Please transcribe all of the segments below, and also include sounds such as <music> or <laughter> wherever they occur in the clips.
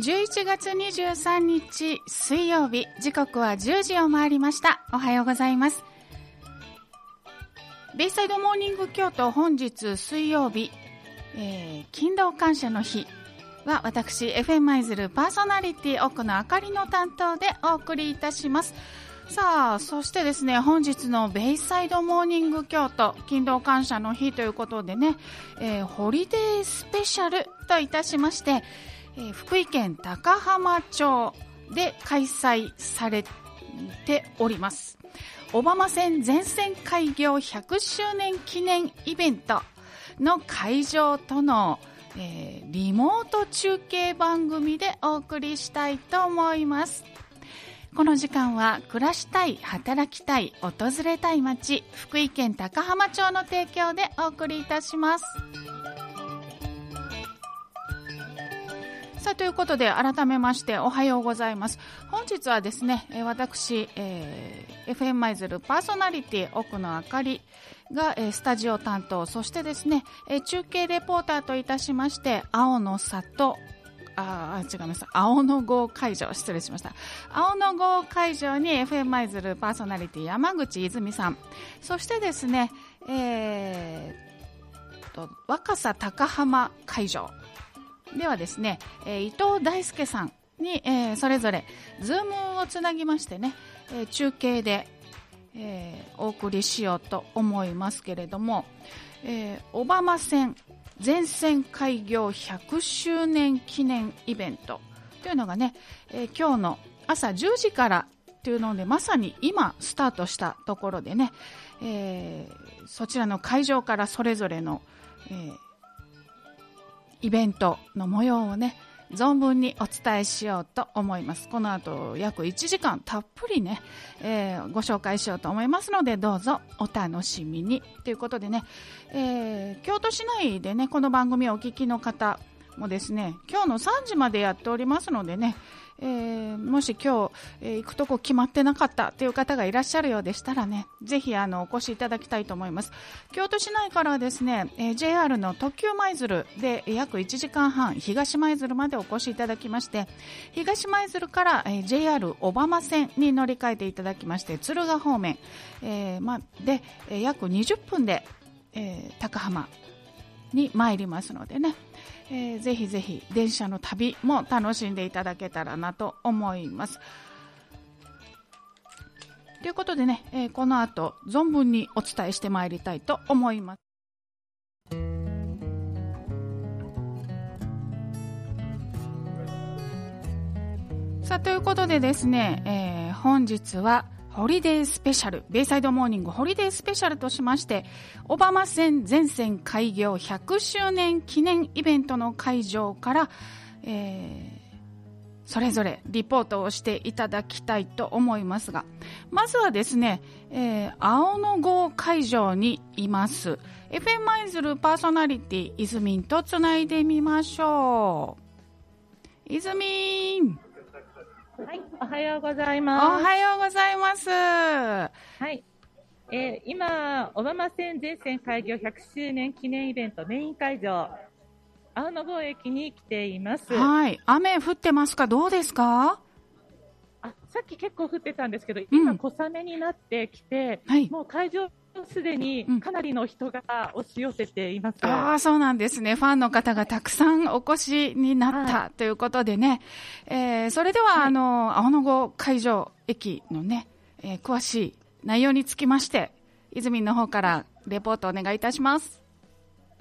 11月23日水曜日時刻は10時を回りました。おはようございます。ベイサイドモーニング京都本日水曜日、えー、勤労感謝の日は私 FM 舞鶴パーソナリティ奥野あかりの担当でお送りいたします。さあそしてですね本日のベイサイドモーニング京都勤労感謝の日ということでね、えー、ホリデースペシャルといたしましてえー、福井県高浜町で開催されております。小浜線全線開業100周年記念イベントの会場との、えー、リモート中継番組でお送りしたいと思います。この時間は暮らしたい働きたい訪れたい街福井県高浜町の提供でお送りいたします。さあということで改めましておはようございます。本日はですね私、えー、FM 舞鶴パーソナリティ奥野あかりが、えー、スタジオ担当そしてですね、えー、中継レポーターといたしまして青の里あ違いました青の号会場失礼しました。青の号会場に FM 舞鶴パーソナリティ山口泉さん。そしてですねえー、と若狭高浜会場。ではですね、えー、伊藤大輔さんに、えー、それぞれズームをつなぎましてね、えー、中継で、えー、お送りしようと思いますけれども、えー、小浜線全線開業100周年記念イベントというのがね、えー、今日の朝10時からというのでまさに今スタートしたところでね、えー、そちらの会場からそれぞれの、えー、イベントの模様をね存分にお伝えしようと思います。この後約1時間たっぷりね、えー、ご紹介しようと思いますのでどうぞお楽しみに。ということでね、えー、京都市内でねこの番組をお聞きの方もですね今日の3時までやっておりますのでねえー、もし今日、えー、行くとこ決まってなかったという方がいらっしゃるようでしたらね、ぜひあのお越しいただきたいと思います。京都市内からはですね、えー、JR の特急舞鶴で約1時間半、東舞鶴までお越しいただきまして、東舞鶴から、えー、JR 小浜線に乗り換えていただきまして、敦賀方面、えーま、で、えー、約20分で、えー、高浜に参りますのでね、えー、ぜひぜひ電車の旅も楽しんでいただけたらなと思います。ということでね、えー、この後存分にお伝えしてまいりたいと思います。さあということでですね、えー、本日はホリデースペシャル、ベイサイドモーニングホリデースペシャルとしまして、小浜線全線開業100周年記念イベントの会場から、えー、それぞれリポートをしていただきたいと思いますが、まずはですね、えー、青の号会場にいます、FM マイズルパーソナリティ、イズミンとつないでみましょう。イズミンはい、おはようございます。おはようございます。はい。えー、今、小浜線全線開業100周年記念イベントメイン会場、青野郷駅に来ています。はい。雨降ってますか？どうですか？あ、さっき結構降ってたんですけど、今小雨になってきて、うんはい、もう会場すでにかなりの人が押し寄せています、うん、ああ、そうなんですね。ファンの方がたくさんお越しになった、はい、ということでね。えー、それでは、はい、あの、青野郷会場駅のね、えー、詳しい内容につきまして、泉の方からレポートお願いいたします。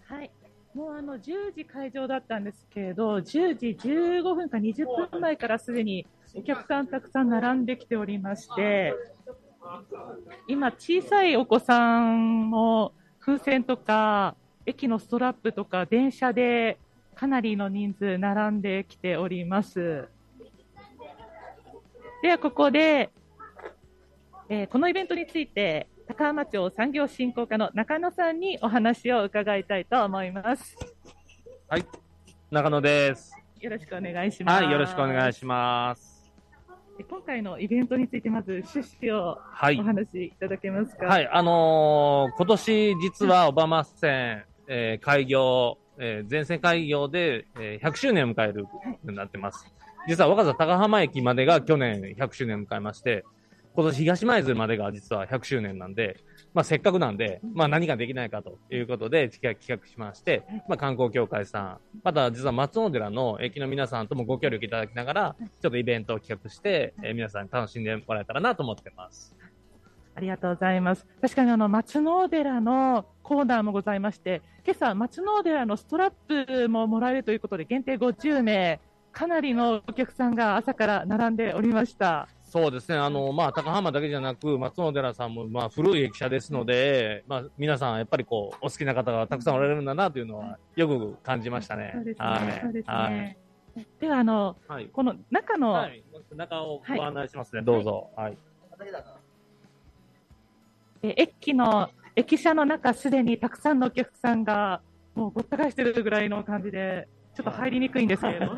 はい。もうあの10時会場だったんですけれど、10時15分か20分前からすでにお客さんたくさん並んできておりまして、今、小さいお子さんも風船とか、駅のストラップとか、電車でかなりの人数並んできております。では、ここで、えー、このイベントについて、高浜町産業振興課の中野さんにお話を伺いたいと思います。はい、中野です。よろしくお願いします。はい、よろしくお願いします。今回のイベントについてまず趣旨をお話しいただけますか？はい、はい、あのー、今年実はオバマ線、えー、開業、えー、全線開業で、えー、100周年を迎えることになってます。実は若狭高浜駅までが去年100周年を迎えまして、今年東舞鶴までが実は100周年なんで、まあせっかくなんで、まあ何ができないかということで企画しまして、まあ観光協会さん、また実は松尾寺の駅の皆さんともご協力いただきながら、ちょっとイベントを企画して、えー皆さんに楽しんでもらえたらなと思ってます。ありがとうございます。確かにあの松野寺のコーナーもございまして、今朝松野寺のストラップももらえるということで限定50名、かなりのお客さんが朝から並んでおりました。そうですね、あの、まあ、高浜だけじゃなく、松野寺さんも、まあ、古い駅舎ですので、まあ、皆さん、やっぱりこう、お好きな方がたくさんおられるんだなというのは、よく感じましたね。そうですはいね。はいね。ではあのはい。この中の、はい。中をご案内しますね、どうぞ。はい。え駅の駅舎の中すでにたくさんのお客さんがもうごった返してるぐらいの感じで、ちょっと入りにくいんですけれども。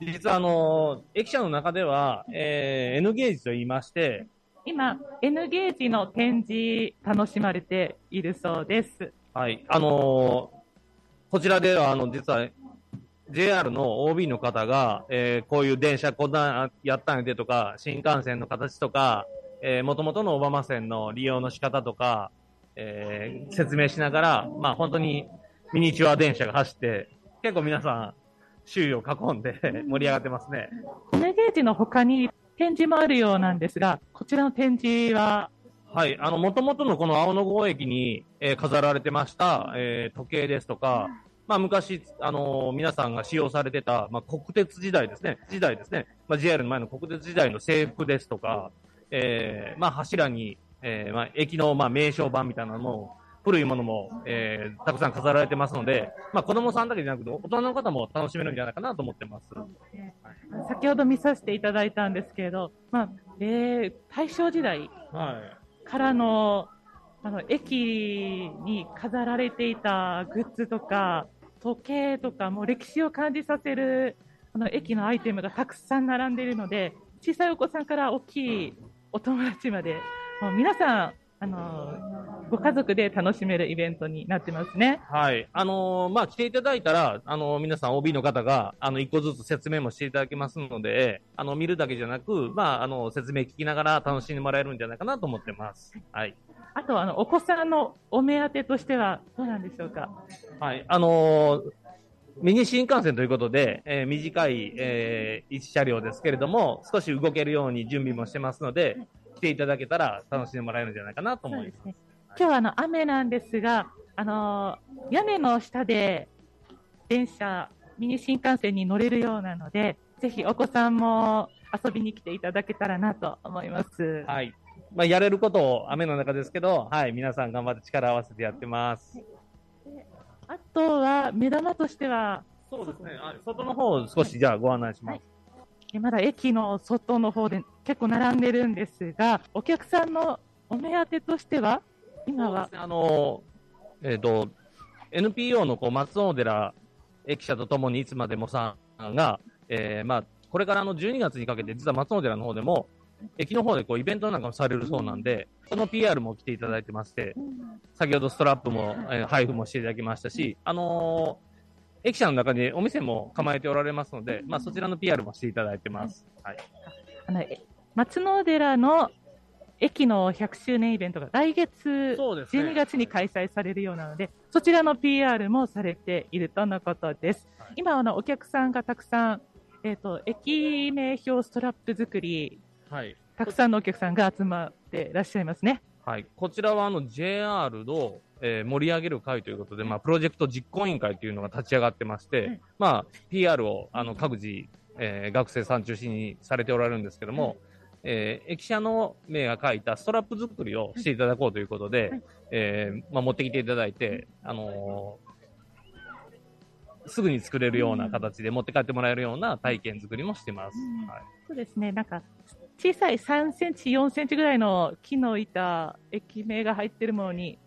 実は、あの、駅舎の中では、えー、N ゲージと言いまして、今 N ゲージの展示楽しまれているそうです。はい。あのーこちらでは、あの、実は、JR の OB の方が、えーこういう電車こんなやったんやでとか、新幹線の形とか、えー、元々の小浜線の利用の仕方とか、えー説明しながら、まあ本当にミニチュア電車が走って、結構皆さん、周囲を囲んで盛り上がってますね。N ゲージの他に展示もあるようなんですが、こちらの展示は、はい。あの、元々のこの青野郷駅に、えー飾られてました、えー時計ですとか、まあ、昔、あのー皆さんが使用されてた、まあ、国鉄時代ですね、時代ですね、まあ、JR の前の国鉄時代の制服ですとか、えーまあ、柱に、えーまあ、駅の、まあ、名称版みたいなのも、古いものも、えーたくさん飾られてますので、まあ、子供さんだけじゃなくて、大人の方も楽しめるんじゃないかなと思ってます。先ほど見させていただいたんですけれど、まあえー大正時代はい。からのあの駅に飾られていたグッズとか時計とかもう歴史を感じさせるあの駅のアイテムがたくさん並んでいるので小さいお子さんから大きいお友達までもう皆さんあのご家族で楽しめるイベントになってますね。はい。あのーまあ、来ていただいたら、あのー皆さん OB の方が、あの、一個ずつ説明もしていただけますので、あの、見るだけじゃなく、まあ、あの、説明聞きながら楽しんでもらえるんじゃないかなと思ってます。はい。あとあのお子さんのお目当てとしてはどうなんでしょうか？はい。あのーミニ新幹線ということで、えー短い、えー一車両ですけれども、少し動けるように準備もしてますので、来ていただけたら楽しんでもらえるんじゃないかなと思います。ね。今日はあの雨なんですが、あの屋根の下で電車、ミニ新幹線に乗れるようなので、ぜひお子さんも遊びに来ていただけたらなと思います。はい。まあ、やれることを雨の中ですけど、はい。皆さん頑張って力を合わせてやってます。あとは目玉としては、そうですね。はい外の方を少しじゃあご案内します。えまだ駅の外の方で結構並んでるんですが、お客さんのお目当てとしては、今はあの、えっ、と、NPO のこう松尾寺駅舎とともにいつまでもさんが、えーまあ、これからあの12月にかけて、実は松尾寺の方でも、駅の方でこうイベントなんかもされるそうなんで、その PR も来ていただいてまして、先ほどストラップも、えー配布もしていただきましたし、あのー駅舎の中にお店も構えておられますので、まあ、そちらの PR もしていただいてます。はい。あのえ松野寺の駅の100周年イベントが来月そうですね12月に開催されるようなので、そちらの PR もされているとのことです。はい今あのお客さんがたくさん、えっ、と駅名標ストラップ作り、はい。たくさんのお客さんが集まっていらっしゃいますね。はい。こちらはあの JR の、えー盛り上げる会ということで、まあ、プロジェクト実行委員会というのが立ち上がってまして、はいまあ、PR をあの各自、えー学生さん中心にされておられるんですけども、えー駅舎の名が書いたストラップ作りをしていただこうということで、はい。えーまあ、持ってきていただいて、あのーすぐに作れるような形で持って帰ってもらえるような体験作りもしてます。うん。はい。そうですね、なんか小さい3センチ、4センチぐらいの木の板、駅名が入ってるものに、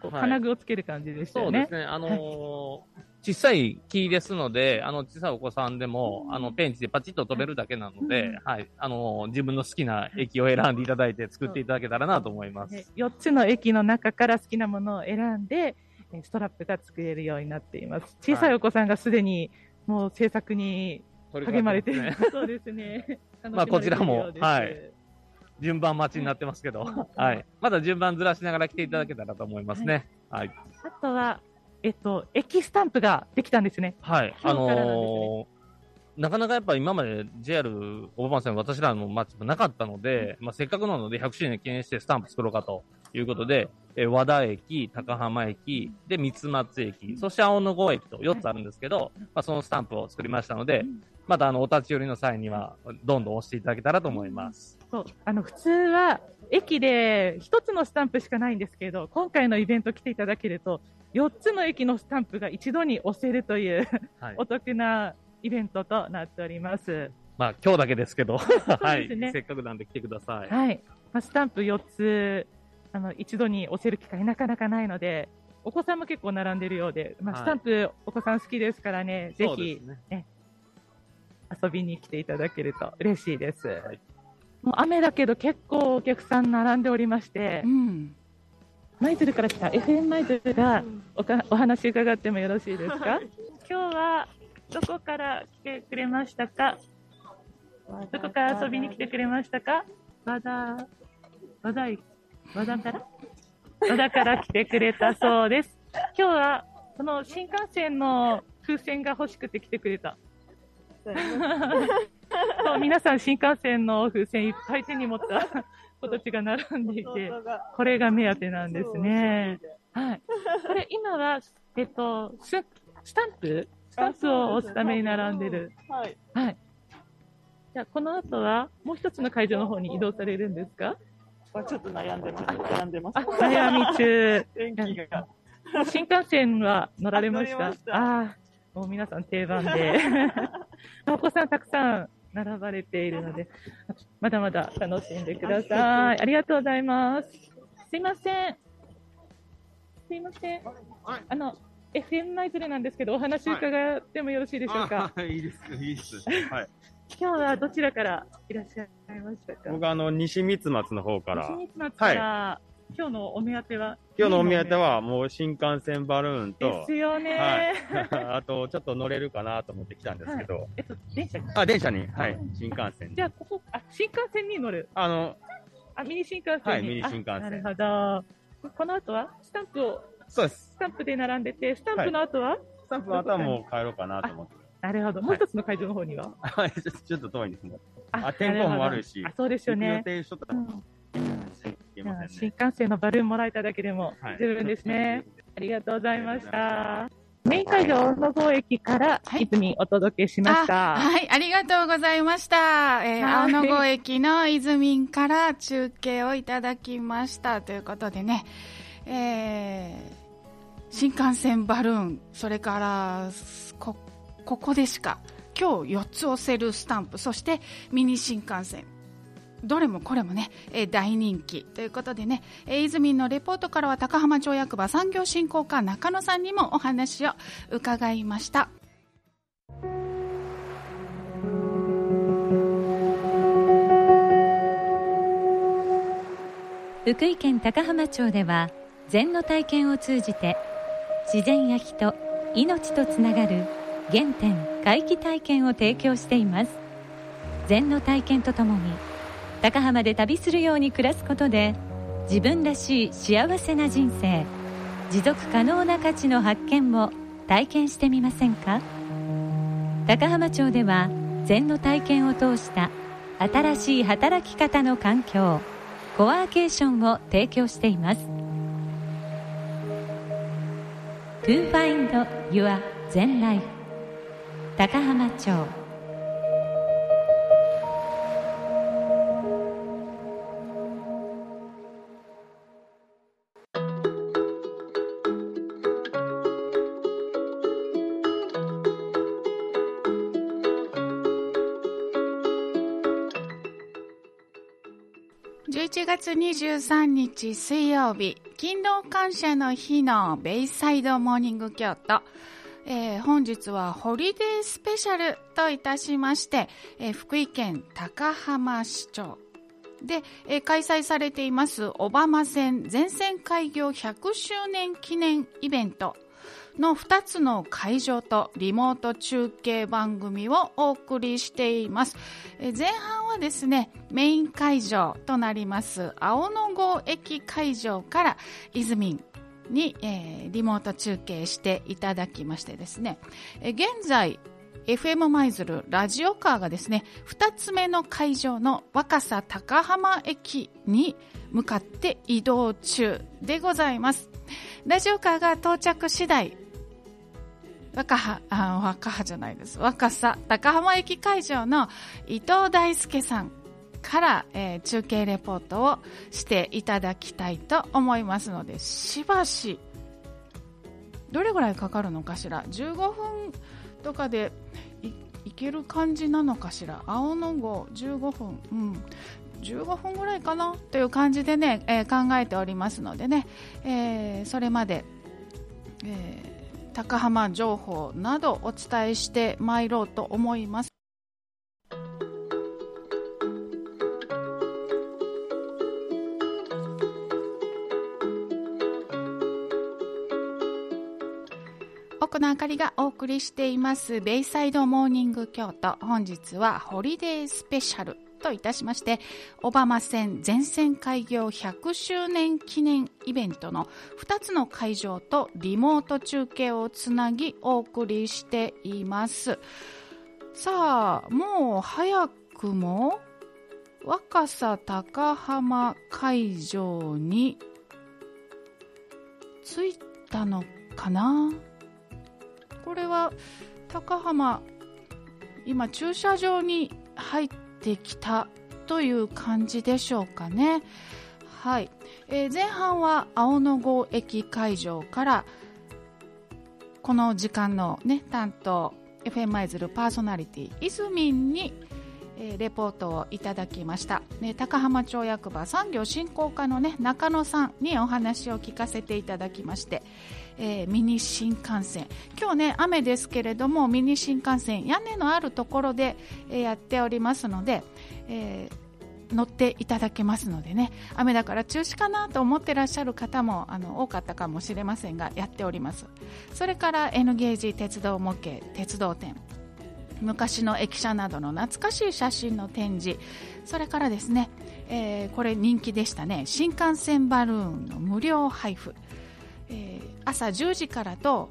金具をつける感じでしたよね。そうですね。あのー小さい木ですので、あの、小さいお子さんでも、あの、ペンチでパチッと飛べるだけなので、うんはい。あのー自分の好きな駅を選んでいただいて作っていただけたらなと思います。ね4つの駅の中から好きなものを選んで、えストラップが作れるようになっています。小さいお子さんがすでにもう制作に励まれて、ね、<laughs> そうですね。<laughs> まあこちらもはい。順番待ちになってますけど、はい。まだ順番ずらしながら来ていただけたらと思いますね。はい。あとは、えっと、駅スタンプができたんですね。はい。あのーなかなかやっぱ今まで JR 大場線私らの街もなかったので、まあ、せっかくなので100周年記念してスタンプ作ろうかということで、えー和田駅、高浜駅、で、三松駅、そして青野郷駅と4つあるんですけど、まあ、そのスタンプを作りましたので、またあの、お立ち寄りの際には、どんどん押していただけたらと思います。そう、あの、普通は、駅で一つのスタンプしかないんですけど、今回のイベント来ていただけると、4つの駅のスタンプが一度に押せるという、はいお。得なイベントとなっております。まあ、今日だけですけど、<laughs> はい。せっかくなんで来てください。はい。まあ、スタンプ4つ、あの、一度に押せる機会なかなかないので、お子さんも結構並んでるようで、まあ、はいスタンプお子さん好きですからね、ぜひすね。遊びに来ていただけると嬉しいです。いもう雨だけど結構お客さん並んでおりましてう、ん。舞鶴から来た FM 舞鶴がおかお話伺ってもよろしいですか？今日はどこから来てくれましたか？どこから遊びに来てくれましたか？和田、和田駅、和田から？和田から来てくれたそうです。今日は、その新幹線の風船が欲しくて来てくれた。そう <laughs> 皆さん新幹線の風船いっぱい手に持った子たちが並んでいて、これが目当てなんですね。はい。これ今は、<laughs> えっと、ススタンプ？スタンプを押すために並んでる。はい。はい。じゃあ、この後は、もう一つの会場の方に移動されるんですか？まあちょっと悩んでます。悩んでます。あ、悩み中。<laughs> 天気が。<laughs> 新幹線は乗られました？あ乗りましたああ、もう皆さん定番で。お子さんたくさん並ばれているので、<laughs> まだまだ楽しんでください。ありがとうございます。すいません。すいません。あの、FM 舞鶴なんですけど、お話伺ってもよろしいでしょうか？あいいです、いいです。はい。<laughs> 今日はどちらからいらっしゃいましたか？僕あの、西三松の方から、西三松から、今日のお目当ては？今日のお目当てはもう新幹線バルーンでとす、よね。はい。<laughs> あと、ちょっと乗れるかなと思って来たんですけど、えっと、電車あ、電車に、はい、新幹線じゃあ、ここ、あ、新幹線に乗る？あの、あ、ミニ新幹線に。はいミニ新幹線あなるほど。この後は、スタンプを、そうです。スタンプで並んでて、スタンプの後は、スタンプの後はもう帰ろうかなと思って。なるほど。もう一つの会場の方には？はい、ちょちょっと遠いですね。ああ天候も悪いしあ、そうですよ行く予ね。定しとったらうんません新ね。幹線のバルーンもらえただけでもはい十分ですね。ありがとうございました。メイン会場、野郷駅から、はい泉お届けしました。あはい、ありがとうございました。えーはい青野郷駅の泉から中継をいただきました。ということでね、えー新幹線バルーン、それから、こ、ここでしか、今日4つ押せるスタンプ、そしてミニ新幹線。どれもこれもね、えー大人気ということでね、えー、泉のレポートからは高浜町役場産業振興課中野さんにもお話を伺いました。福井県高浜町では禅の体験を通じて自然や人命とつながる原点回帰体験を提供しています禅の体験とともに高浜で旅するように暮らすことで自分らしい幸せな人生持続可能な価値の発見を体験してみませんか？高浜町では禅の体験を通した新しい働き方の環境コワーケーションを提供しています。To find your Zen life 高浜町。11月23日水曜日、勤労感謝の日のベイサイドモーニング京都。えー本日はホリデースペシャルといたしまして、えー福井県高浜市長で、えー開催されています小浜線全線開業100周年記念イベント、の2つの会場とリモート中継番組をお送りしています。前半はですね、メイン会場となります青野郷駅会場からイズミンに、えー、リモート中継していただきましてですね、現在 FM 舞鶴ラジオカーがですね、2つ目の会場の若狭高浜駅に向かって移動中でございます。ラジオカーが到着次第、若葉、あ、若葉じゃないです。若狭高浜駅会場の伊藤大輔さんから、えー、中継レポートをしていただきたいと思いますので、しばし、どれぐらいかかるのかしら ?15 分とかでいける感じなのかしら？青の号15分、うん、15分ぐらいかな？という感じでね、えー、考えておりますのでね、えー、それまで、えー、高浜情報などお伝えしてまいろうと思います。奥のあかりがお送りしています。ベイサイドモーニング京都。本日はホリデースペシャル。といたしまして小浜線全線開業100周年記念イベントの2つの会場とリモート中継をつなぎお送りしています。さあもう早くも若狭高浜会場に着いたのかな？これは高浜今駐車場に入ってきたという感じでしょうかね。はい、えー、前半は青野郷駅会場からこの時間のね担当 FM 舞鶴パーソナリティイズミンにえー、レポートをいただきました、ね、高浜町役場産業振興課の、ね、中野さんにお話を聞かせていただきまして、えー、ミニ新幹線。今日ね雨ですけれどもミニ新幹線屋根のあるところで、えー、やっておりますので、え乗っていただけますのでね。雨だから中止かなと思ってらっしゃる方もあの多かったかもしれませんがやっております。それから N ゲージ鉄道模型鉄道展。昔の駅舎などの懐かしい写真の展示。それからですね、えー、これ人気でしたね。新幹線バルーンの無料配布、えー、朝10時からと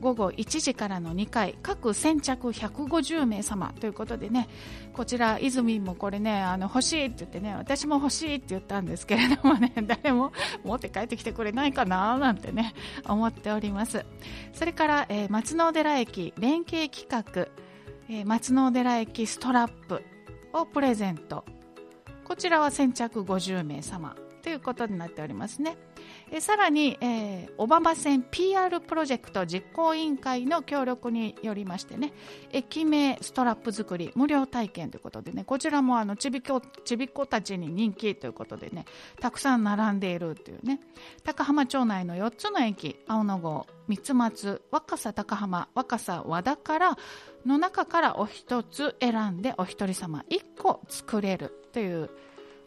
午後1時からの2回。各先着150名様。ということでねこちら泉もこれねあの欲しいって言ってね私も欲しいって言ったんですけれどもね <laughs> 誰も持って帰ってきてくれないかななんてね思っております。それから、えー、松野寺駅連携企画。え、松の寺駅ストラップをプレゼントこちらは先着50名様ということになっておりますね。えさらに、えー、小浜線 PR プロジェクト実行委員会の協力によりましてね駅名ストラップ作り無料体験ということでねこちらもあのちびっこちびっ子たちに人気ということでねたくさん並んでいるというね。高浜町内の4つの駅青野郷三松若狭高浜若狭和田からの中からお一つ選んでお一人様1個作れるという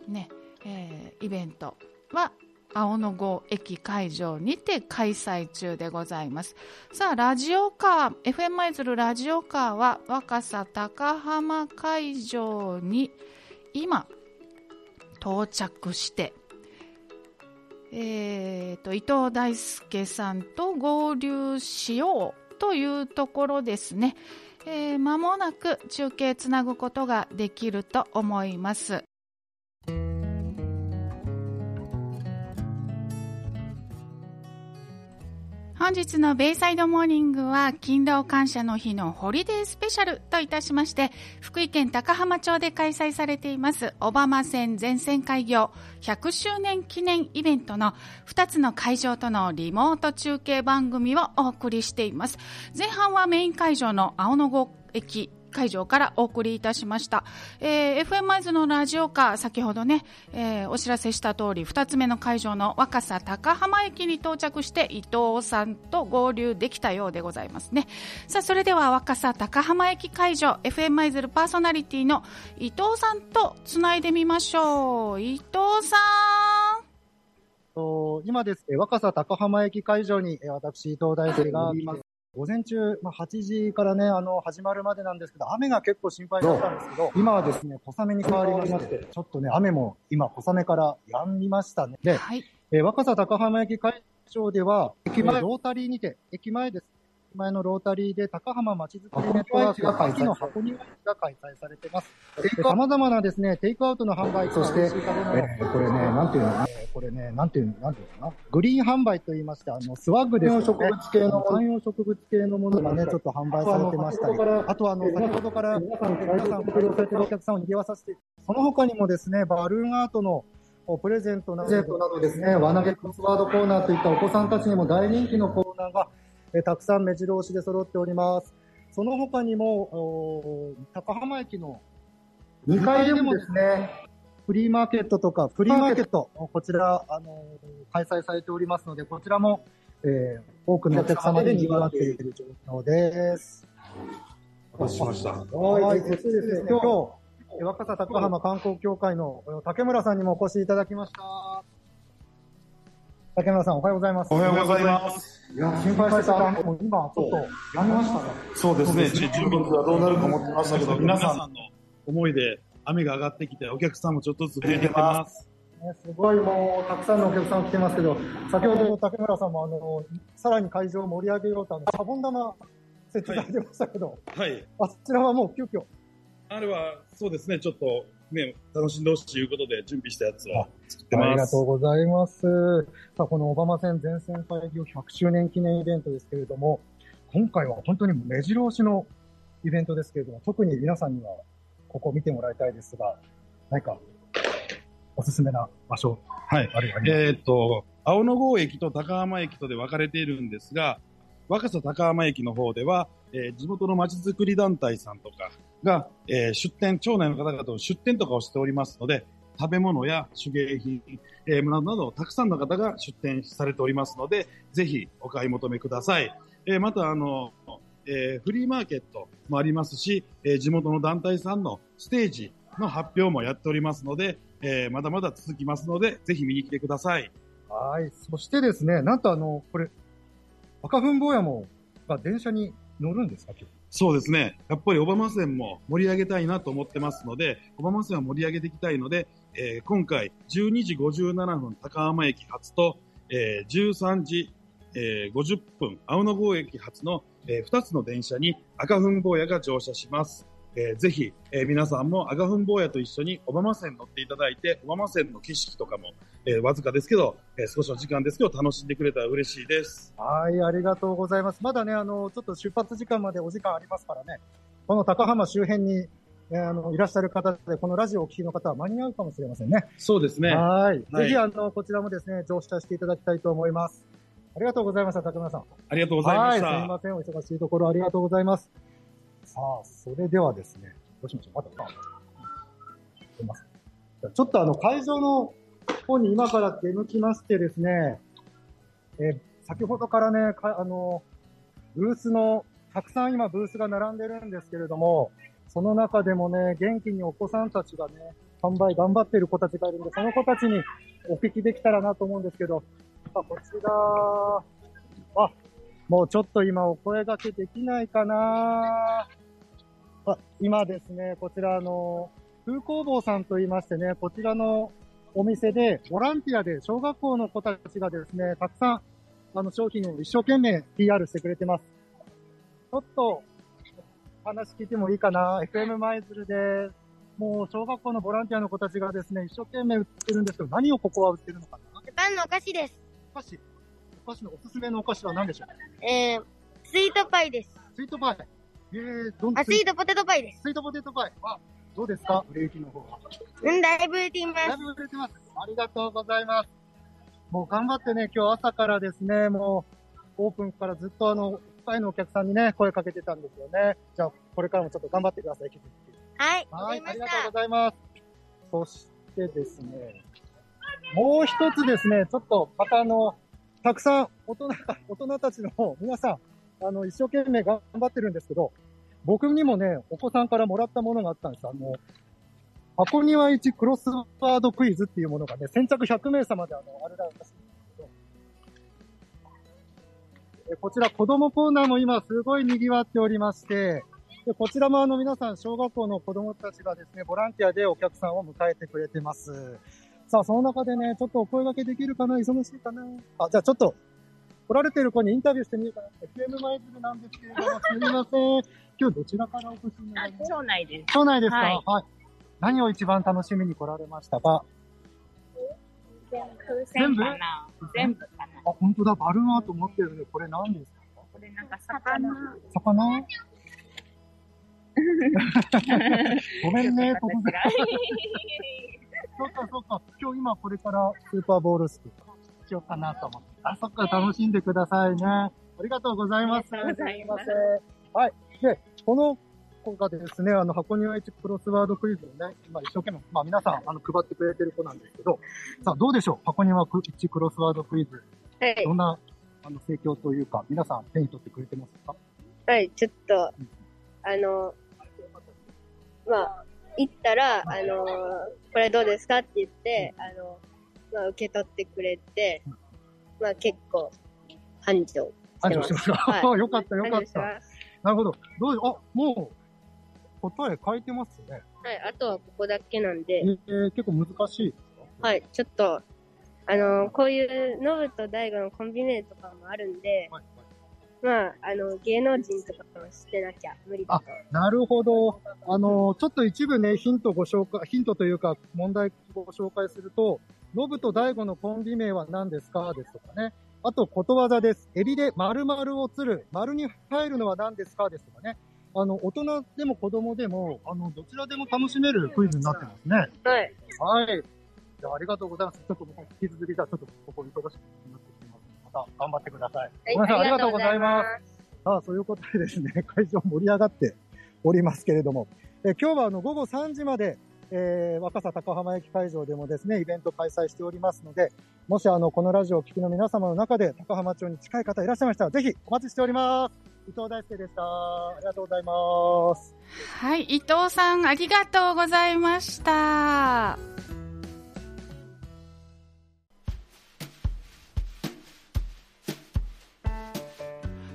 ね、えー、イベントは青野郷駅会場にて開催中でございますさあラジオカー FM 舞鶴ラジオカーは若狭高浜会場に今到着してえーと、伊藤大輔さんと合流しようというところですね。えー、もなく中継つなぐことができると思います。本日のベイサイドモーニングは勤労感謝の日のホリデースペシャルといたしまして福井県高浜町で開催されています小浜線全線開業100周年記念イベントの2つの会場とのリモート中継番組をお送りしています。前半はメイン会場の青野郷駅会場からお送りいたしました。えー、FM マイズのラジオカー、先ほどね、えー、お知らせした通り、2つ目の会場の若狭高浜駅に到着して、伊藤さんと合流できたようでございますね。さあ、それでは若狭高浜駅会場、FM マイズルパーソナリティの伊藤さんとつないでみましょう。伊藤さん。今ですね、若狭高浜駅会場に、私、伊藤大輔がいます。午前中、まあ、8時からね、あの、始まるまでなんですけど、雨が結構心配だったんですけど、今はですね、小雨に変わりまして、ちょっとね、雨も今、小雨から止みましたね。で、はい。えー若狭高浜駅会場では、駅前、ロータリーにて、駅前です。駅前のロータリーで高浜まちづくりネットワークが秋の箱庭市が開催されています。さまざまなですね、テイクアウトの販売、そして、えーこれね、なんていうの、えーこれね、なんていうの、なんていうの？かな。グリーン販売と言いまして、あの、スワッグですよね。植物系の、観葉植物系のものがね、ちょっと販売されてましたり、あとあの、先ほどから皆さん、皆さん、ご利用されてるお客さんを賑わさせて、その他にもですね、バルーンアートのプレゼントなど。などですね、輪投げクロスワードコーナーといったお子さんたちにも大人気のコーナーが、えーたくさん目白押しで揃っております。その他にも、高浜駅の2階でもですね、フリーマーケットとか、フリーマーケット、こちら、あのー開催されておりますので、こちらも、えー多くのお客様で賑わっている状況です。お待しました。はい、そしてですね、今日、え若狭高浜観光協会のえ竹村さんにもお越しいただきました。竹村さん、おはようございます。おはようございます。いや、心配してた。もう今、ちょっと、やめましたね。そうですね、じ準備がどうなるか思ってましたけど、皆さんの思いで雨が上がってきて、お客さんもちょっとずつ増えてきてます。ねすごいもう、たくさんのお客さん来てますけど、先ほど竹村さんも、あの、さらに会場を盛り上げようと、あの、シャボン玉設置されてましたけど、はい。あそちらはもう急遽。あれは、そうですね、ちょっとね、楽しんでほしいということで準備したやつを作ってます。ありがとうございます。さあ、このオバマ戦全線開業100周年記念イベントですけれども、今回は本当に目白押しのイベントですけれども、特に皆さんにはここを見てもらいたいですが、何かおすすめな場所、はい。あるいはありますえーっと、青野郷駅と高浜駅とで分かれているんですが、若狭高浜駅の方では、えー地元のまちづくり団体さんとかが、えー出店、町内の方々と出店とかをしておりますので、食べ物や手芸品、えーなどなど、たくさんの方が出店されておりますので、ぜひお買い求めください。えーまた、あの、えーフリーマーケットもありますし、えー地元の団体さんのステージの発表もやっておりますので、えーまだまだ続きますので、ぜひ見に来てください。はい。そしてですね、なんとあの、これ、赤粉坊やも、が電車に乗るんですか、今日？そうですね。やっぱり小浜線も盛り上げたいなと思ってますので、小浜線を盛り上げていきたいので、えー今回12時57分高浜駅発と、えー13時、えー50分青野郷駅発の、え2つの電車に赤粉坊やが乗車します。えーぜひ、えー皆さんも赤粉坊やと一緒に小浜線乗っていただいて、小浜線の景色とかも、えーわずかですけど、えー少しの時間ですけど楽しんでくれたら嬉しいです。はい、ありがとうございます。まだね、あの、ちょっと出発時間までお時間ありますからね、この高浜周辺に、えーあの、いらっしゃる方で、このラジオをお聞きの方は間に合うかもしれませんね。そうですね。はい。はいぜひ、あの、こちらもですね、乗車していただきたいと思います。ありがとうございました、竹村さん。ありがとうございました。はい、すみません、お忙しいところありがとうございます。さあ、それではですね、どうしましょう、まだまだ。すいませんじゃあちょっとあの、会場の方に今から出向きましてですね、え先ほどからね、かあの、ブースの、たくさん今ブースが並んでるんですけれども、その中でもね、元気にお子さんたちがね、販売頑張ってる子たちがいるんで、その子たちにお聞きできたらなと思うんですけど、あこちら、あ、もうちょっと今お声掛けできないかな、今ですね、こちらあの、風工房さんと言いましてね、こちらのお店で、ボランティアで小学校の子たちがですね、たくさん、あの、商品を一生懸命 PR してくれてます。ちょっと、話聞いてもいいかな ?FM 舞鶴で、もう小学校のボランティアの子たちがですね、一生懸命売ってるんですけど、何をここは売ってるのかな？パンのお菓子です。お菓子。お菓子のおすすめのお菓子は何でしょう？えー、スイートパイです。スイートパイ。えー、どんあ、スイートポテトパイです。スイートポテトパイ。あ、どうですか？売れ行きの方は。うん、だいぶ売れていますだい。ぶ売れてます。ありがとうございます。もう頑張ってね、今日朝からですね、もう、オープンからずっとあの、いっぱいのお客さんにね、声かけてたんですよね。じゃあ、これからもちょっと頑張ってください。はい、はい、ありがとうございます。そしてですね、もう一つですね、ちょっとまたあの、たくさん大人、大人たちの皆さん、あの、一生懸命頑張ってるんですけど、僕にもね、お子さんからもらったものがあったんです。あの、箱庭市クロスワードクイズっていうものがね、先着100名様であの、あれだらしいんですけど、えこちら子供コーナーも今すごい賑わっておりまして、でこちらもあの皆さん小学校の子供たちがですね、ボランティアでお客さんを迎えてくれてます。さあ、その中でね、ちょっとお声掛けできるかな？忙しいかな？あ、じゃあちょっと来られてる子にインタビューしてみようかな。FM マイズルなんですけれども、すみません。<laughs> 今日どちらからお越しになります？か町内です。町内ですか、はいはい。何を一番楽しみに来られました？か全部？かな全部かなあ、本当だ、バルーンアート持ってるね。これ何ですか？これなんか魚。魚？<laughs> ごめんね、ここで。<laughs> そうか、そうか。今日今これからスーパーボールスクしようかなと思って。あ、そっか、楽しんでくださいね。ありがとうございます。ありがとうございますはい。で、この子がですね、あの、箱庭一クロスワードクイズをね、今一生懸命、まあ皆さん、あの、配ってくれてる子なんですけど、さあ、どうでしょう？箱庭一クロスワードクイズ。はいどんな、あの、盛況というか、皆さん手に取ってくれてますか？はい、ちょっと、あの、まあ、行ったら、あの、これどうですか？って言って、あの、まあ、受け取ってくれて、まあ、結構、繁盛繁盛してますか、はいよかった、よかった。なるほど。どうあ、もう、答え書いてますね。はい、あとはここだけなんで、えー、結構難しいですか？はい、ちょっと、あの、こういうノブと大悟のコンビネとかもあるんで、まあ、あの、芸能人とかもしてなきゃ無理だと。なるほど。あの、ちょっと一部ね、ヒントご紹介、ヒントというか、問題ご紹介すると、ノブと大悟のコンビ名は何ですか？ですとかね。あと、ことわざです。エビで丸々を釣る。丸に入るのは何ですか？ですとかね。あの、大人でも子供でも、あの、どちらでも楽しめるクイズになってますね。はい。はい。じゃあ、ありがとうございます。ちょっと僕、引き続き、じゃあ、ちょっとここ忙しくなってきますので。また頑張ってください。はいごめんなさい、あありがとうございま。ますさあ、そういうことでですね、<laughs> 会場盛り上がっておりますけれども、えー今日はあの午後3時まで、えー若狭高浜駅会場でもですね、イベント開催しておりますので、もしあの、このラジオを聴きの皆様の中で高浜町に近い方いらっしゃいましたら、ぜひお待ちしております。伊藤大輔でした。ありがとうございます。はい、伊藤さん、ありがとうございました。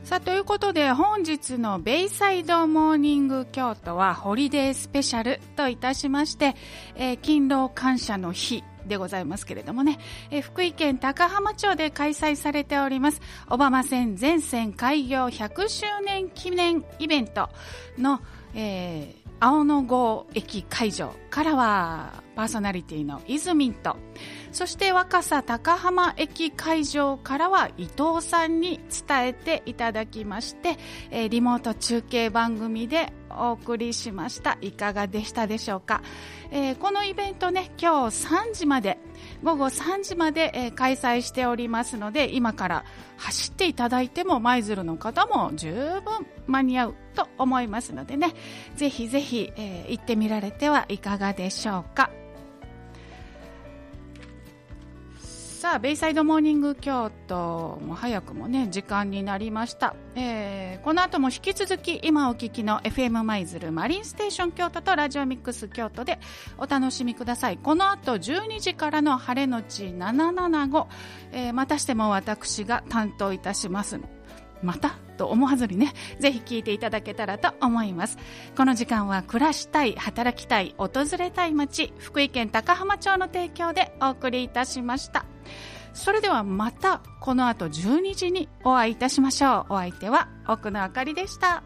さあ、ということで、本日のベイサイドモーニング京都はホリデースペシャルといたしまして、えー勤労感謝の日でございますけれどもね、えー福井県高浜町で開催されております、小浜線全線開業100周年記念イベントの、えー青野郷駅会場からはパーソナリティの泉とそして若狭高浜駅会場からは伊藤さんに伝えていただきまして、えーリモート中継番組でお送りしました。いかがでしたでしょうか、えーこのイベントね今日3時まで午後3時まで、えー開催しておりますので今から走っていただいても舞鶴の方も十分間に合うと思いますのでね。ぜひぜひ、えー行ってみられてはいかがでしょうか？さあベイサイドモーニング京都も早くもね時間になりました、えーこの後も引き続き今お聞きの FM 舞鶴マリンステーション京都とラジオミックス京都でお楽しみくださいこの後12時からの晴れのち775、えーまたしても私が担当いたしますまた？と思わずにね、ぜひ聞いていただけたらと思います。この時間は暮らしたい、働きたい、訪れたい街、福井県高浜町の提供でお送りいたしました。それではまたこの後12時にお会いいたしましょう。お相手は奥野あかりでした。